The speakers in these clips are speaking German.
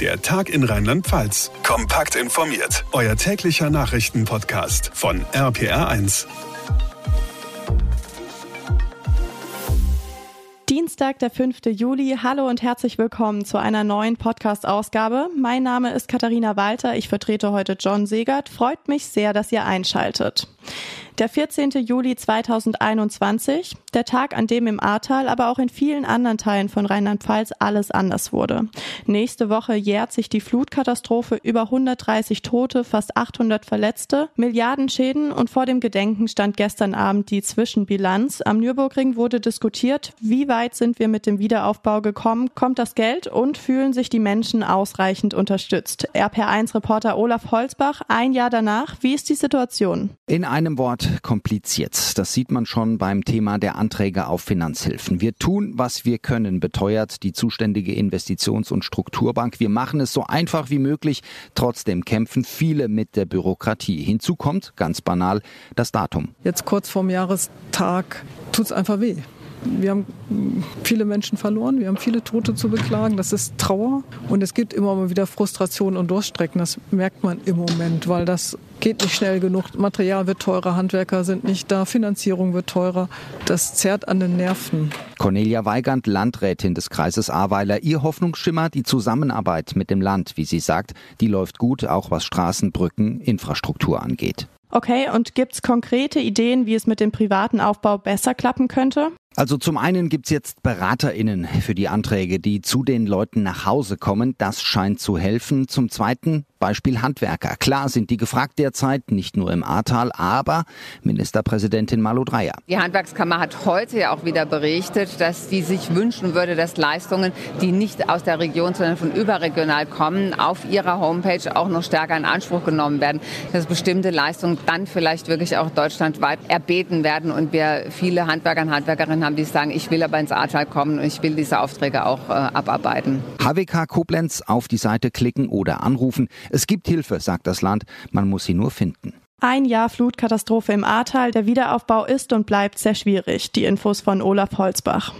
Der Tag in Rheinland-Pfalz. Kompakt informiert. Euer täglicher Nachrichtenpodcast von RPR1. Dienstag, der 5. Juli. Hallo und herzlich willkommen zu einer neuen Podcast-Ausgabe. Mein Name ist Katharina Walter. Ich vertrete heute John Segert. Freut mich sehr, dass ihr einschaltet. Der 14. Juli 2021, der Tag, an dem im Ahrtal, aber auch in vielen anderen Teilen von Rheinland-Pfalz alles anders wurde. Nächste Woche jährt sich die Flutkatastrophe über 130 Tote, fast 800 Verletzte, Milliarden Schäden und vor dem Gedenken stand gestern Abend die Zwischenbilanz. Am Nürburgring wurde diskutiert, wie weit sind wir mit dem Wiederaufbau gekommen, kommt das Geld und fühlen sich die Menschen ausreichend unterstützt. RPR1-Reporter Olaf Holzbach, ein Jahr danach, wie ist die Situation? In einem Wort kompliziert. Das sieht man schon beim Thema der Anträge auf Finanzhilfen. Wir tun, was wir können, beteuert die zuständige Investitions- und Strukturbank. Wir machen es so einfach wie möglich. Trotzdem kämpfen viele mit der Bürokratie. Hinzu kommt, ganz banal, das Datum. Jetzt kurz vorm Jahrestag tut es einfach weh. Wir haben viele Menschen verloren, wir haben viele Tote zu beklagen, das ist Trauer. Und es gibt immer mal wieder Frustration und Durststrecken, das merkt man im Moment, weil das geht nicht schnell genug, Material wird teurer, Handwerker sind nicht da, Finanzierung wird teurer, das zerrt an den Nerven. Cornelia Weigand, Landrätin des Kreises Ahrweiler, ihr Hoffnungsschimmer, die Zusammenarbeit mit dem Land, wie sie sagt, die läuft gut, auch was Straßen, Brücken, Infrastruktur angeht. Okay, und gibt's konkrete Ideen, wie es mit dem privaten Aufbau besser klappen könnte? Also zum einen gibt's jetzt BeraterInnen für die Anträge, die zu den Leuten nach Hause kommen. Das scheint zu helfen. Zum zweiten Beispiel Handwerker. Klar sind die gefragt derzeit, nicht nur im Ahrtal, aber Ministerpräsidentin Malu Dreyer. Die Handwerkskammer hat heute ja auch wieder berichtet, dass sie sich wünschen würde, dass Leistungen, die nicht aus der Region, sondern von überregional kommen, auf ihrer Homepage auch noch stärker in Anspruch genommen werden. Dass bestimmte Leistungen dann vielleicht wirklich auch deutschlandweit erbeten werden und wir viele Handwerker und Handwerkerinnen haben, die sagen, ich will aber ins Ahrtal kommen und ich will diese Aufträge auch äh, abarbeiten. HWK Koblenz auf die Seite klicken oder anrufen. Es gibt Hilfe, sagt das Land, man muss sie nur finden. Ein Jahr Flutkatastrophe im Ahrtal. Der Wiederaufbau ist und bleibt sehr schwierig. Die Infos von Olaf Holzbach.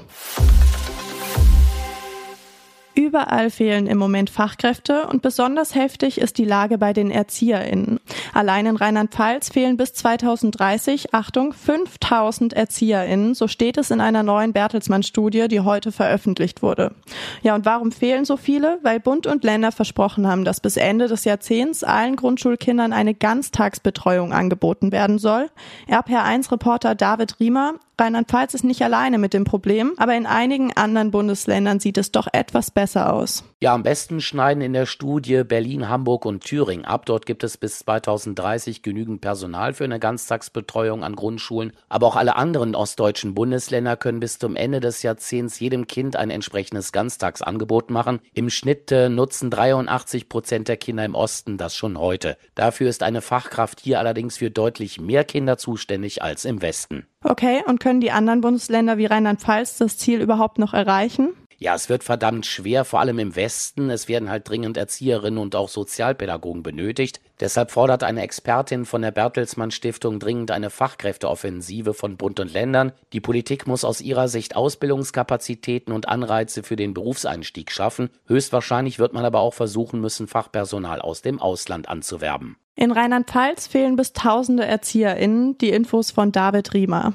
Überall fehlen im Moment Fachkräfte und besonders heftig ist die Lage bei den ErzieherInnen. Allein in Rheinland-Pfalz fehlen bis 2030, Achtung, 5000 ErzieherInnen. So steht es in einer neuen Bertelsmann-Studie, die heute veröffentlicht wurde. Ja, und warum fehlen so viele? Weil Bund und Länder versprochen haben, dass bis Ende des Jahrzehnts allen Grundschulkindern eine Ganztagsbetreuung angeboten werden soll. RPR1-Reporter David Riemer Rheinland-Pfalz ist nicht alleine mit dem Problem, aber in einigen anderen Bundesländern sieht es doch etwas besser aus. Ja, am besten schneiden in der Studie Berlin, Hamburg und Thüringen ab. Dort gibt es bis 2030 genügend Personal für eine Ganztagsbetreuung an Grundschulen. Aber auch alle anderen ostdeutschen Bundesländer können bis zum Ende des Jahrzehnts jedem Kind ein entsprechendes Ganztagsangebot machen. Im Schnitt äh, nutzen 83 Prozent der Kinder im Osten das schon heute. Dafür ist eine Fachkraft hier allerdings für deutlich mehr Kinder zuständig als im Westen. Okay, und können die anderen Bundesländer wie Rheinland-Pfalz das Ziel überhaupt noch erreichen? Ja, es wird verdammt schwer, vor allem im Westen. Es werden halt dringend Erzieherinnen und auch Sozialpädagogen benötigt. Deshalb fordert eine Expertin von der Bertelsmann Stiftung dringend eine Fachkräfteoffensive von Bund und Ländern. Die Politik muss aus ihrer Sicht Ausbildungskapazitäten und Anreize für den Berufseinstieg schaffen. Höchstwahrscheinlich wird man aber auch versuchen müssen, Fachpersonal aus dem Ausland anzuwerben. In Rheinland-Pfalz fehlen bis tausende ErzieherInnen. Die Infos von David Riemer.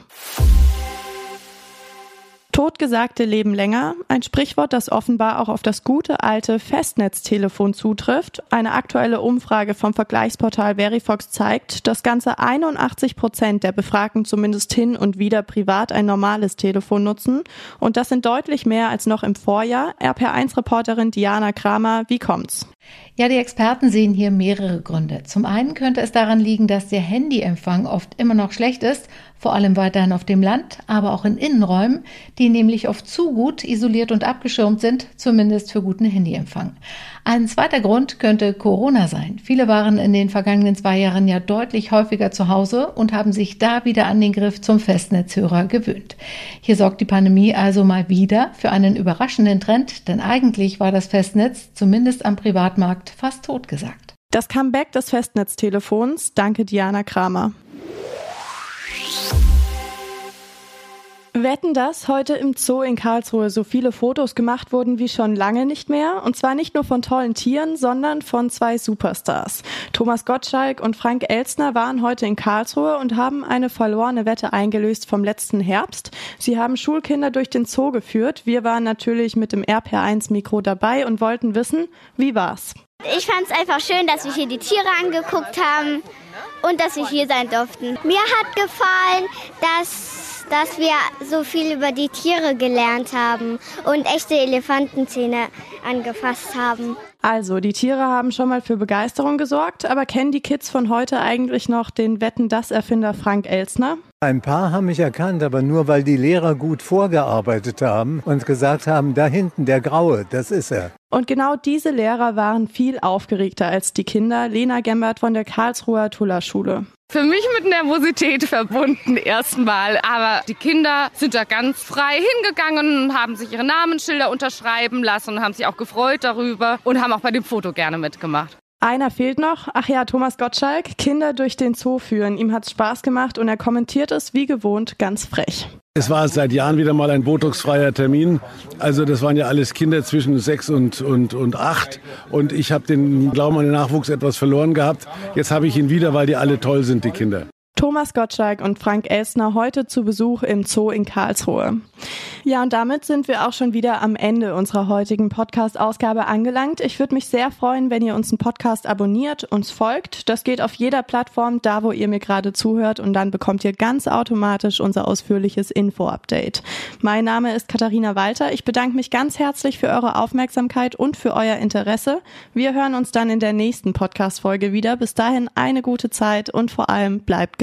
Totgesagte leben länger, ein Sprichwort, das offenbar auch auf das gute alte Festnetztelefon zutrifft. Eine aktuelle Umfrage vom Vergleichsportal Verifox zeigt, dass ganze 81 Prozent der Befragten zumindest hin und wieder privat ein normales Telefon nutzen. Und das sind deutlich mehr als noch im Vorjahr. RPR1-Reporterin Diana Kramer, wie kommt's? Ja, die Experten sehen hier mehrere Gründe. Zum einen könnte es daran liegen, dass der Handyempfang oft immer noch schlecht ist, vor allem weiterhin auf dem Land, aber auch in Innenräumen, die nämlich oft zu gut isoliert und abgeschirmt sind, zumindest für guten Handyempfang. Ein zweiter Grund könnte Corona sein. Viele waren in den vergangenen zwei Jahren ja deutlich häufiger zu Hause und haben sich da wieder an den Griff zum Festnetzhörer gewöhnt. Hier sorgt die Pandemie also mal wieder für einen überraschenden Trend, denn eigentlich war das Festnetz zumindest am Privatmarkt fast totgesagt. Das Comeback des Festnetztelefons. Danke, Diana Kramer. Wetten, dass heute im Zoo in Karlsruhe so viele Fotos gemacht wurden wie schon lange nicht mehr. Und zwar nicht nur von tollen Tieren, sondern von zwei Superstars. Thomas Gottschalk und Frank Elstner waren heute in Karlsruhe und haben eine verlorene Wette eingelöst vom letzten Herbst. Sie haben Schulkinder durch den Zoo geführt. Wir waren natürlich mit dem RPR1 Mikro dabei und wollten wissen, wie war's? Ich fand es einfach schön, dass wir hier die Tiere angeguckt haben und dass wir hier sein durften. Mir hat gefallen, dass dass wir so viel über die Tiere gelernt haben und echte Elefantenzähne angefasst haben. Also, die Tiere haben schon mal für Begeisterung gesorgt, aber kennen die Kids von heute eigentlich noch den Wetten das Erfinder Frank Elsner? Ein paar haben mich erkannt, aber nur weil die Lehrer gut vorgearbeitet haben und gesagt haben, da hinten der Graue, das ist er. Und genau diese Lehrer waren viel aufgeregter als die Kinder. Lena Gembert von der Karlsruher Tuller Schule. Für mich mit Nervosität verbunden erstmal, aber die Kinder sind da ganz frei hingegangen und haben sich ihre Namensschilder unterschreiben lassen und haben sich auch gefreut darüber und haben auch bei dem Foto gerne mitgemacht. Einer fehlt noch. Ach ja, Thomas Gottschalk. Kinder durch den Zoo führen. Ihm hat's Spaß gemacht und er kommentiert es wie gewohnt ganz frech. Es war seit Jahren wieder mal ein botoxfreier Termin. Also das waren ja alles Kinder zwischen sechs und, und, und acht. Und ich habe den Glauben an den Nachwuchs etwas verloren gehabt. Jetzt habe ich ihn wieder, weil die alle toll sind, die Kinder. Thomas Gottschalk und Frank Elsner heute zu Besuch im Zoo in Karlsruhe. Ja, und damit sind wir auch schon wieder am Ende unserer heutigen Podcast-Ausgabe angelangt. Ich würde mich sehr freuen, wenn ihr uns einen Podcast abonniert, uns folgt. Das geht auf jeder Plattform, da wo ihr mir gerade zuhört und dann bekommt ihr ganz automatisch unser ausführliches Info-Update. Mein Name ist Katharina Walter. Ich bedanke mich ganz herzlich für eure Aufmerksamkeit und für euer Interesse. Wir hören uns dann in der nächsten Podcast-Folge wieder. Bis dahin eine gute Zeit und vor allem bleibt